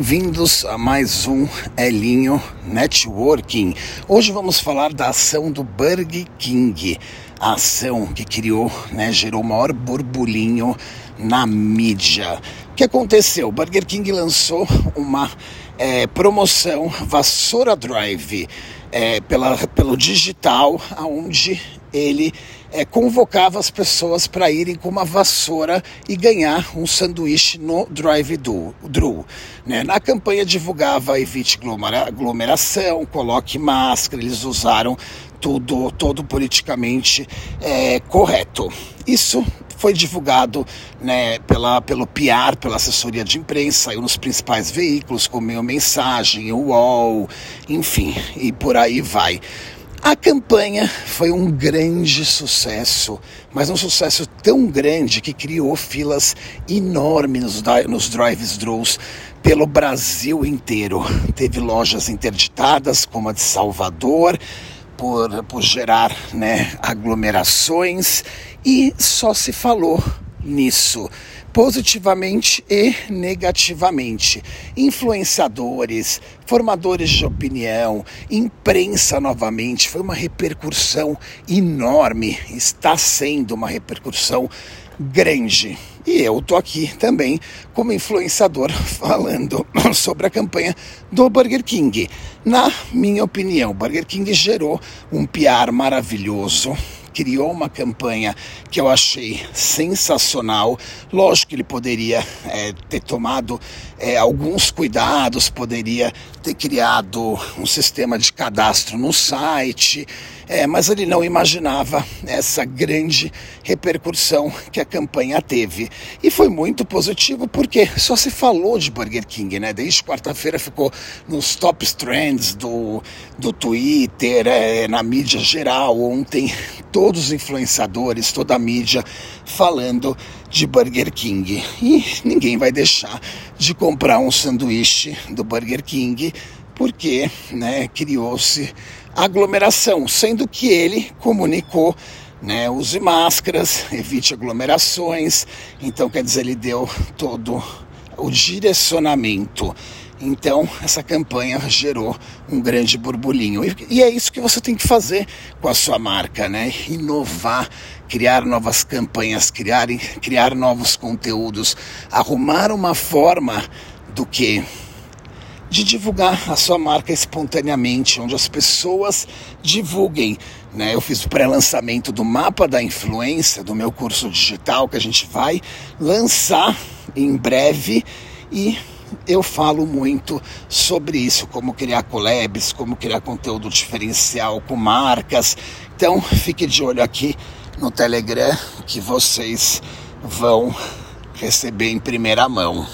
Bem-vindos a mais um Elinho Networking. Hoje vamos falar da ação do Burger King, a ação que criou, né, gerou o maior burburinho na mídia. O que aconteceu? O Burger King lançou uma é, promoção Vassoura Drive é, pela, pelo digital, aonde ele é, convocava as pessoas para irem com uma vassoura e ganhar um sanduíche no drive-thru. Né? Na campanha divulgava evite aglomeração, coloque máscara, eles usaram tudo, todo politicamente é, correto. Isso foi divulgado né, pela, pelo PR, pela assessoria de imprensa, saiu nos principais veículos, como Meio Mensagem, UOL, enfim, e por aí vai. A campanha foi um grande sucesso, mas um sucesso tão grande que criou filas enormes nos, nos drive-thrus pelo Brasil inteiro. Teve lojas interditadas, como a de Salvador, por, por gerar né, aglomerações e só se falou nisso positivamente e negativamente. Influenciadores, formadores de opinião, imprensa novamente, foi uma repercussão enorme, está sendo uma repercussão grande. E eu tô aqui também como influenciador falando sobre a campanha do Burger King. Na minha opinião, o Burger King gerou um PR maravilhoso, criou uma campanha que eu achei sensacional. Lógico que ele poderia é, ter tomado é, alguns cuidados, poderia ter criado um sistema de cadastro no site, é, mas ele não imaginava essa grande repercussão que a campanha teve. E foi muito positivo porque só se falou de Burger King, né? Desde quarta-feira ficou nos top trends do, do Twitter, é, na mídia geral. Ontem, todos os influenciadores, toda a mídia falando de Burger King. E ninguém vai deixar de comprar um sanduíche do Burger King porque né, criou-se aglomeração, sendo que ele comunicou né, use máscaras, evite aglomerações. Então, quer dizer, ele deu todo o direcionamento. Então, essa campanha gerou um grande burburinho. E, é isso que você tem que fazer com a sua marca, né? Inovar, criar novas campanhas, criar, criar novos conteúdos, arrumar uma forma do que de divulgar a sua marca espontaneamente, onde as pessoas divulguem. Né? Eu fiz o pré-lançamento do mapa da influência do meu curso digital que a gente vai lançar em breve e eu falo muito sobre isso, como criar collabs, como criar conteúdo diferencial com marcas. Então fique de olho aqui no Telegram que vocês vão receber em primeira mão.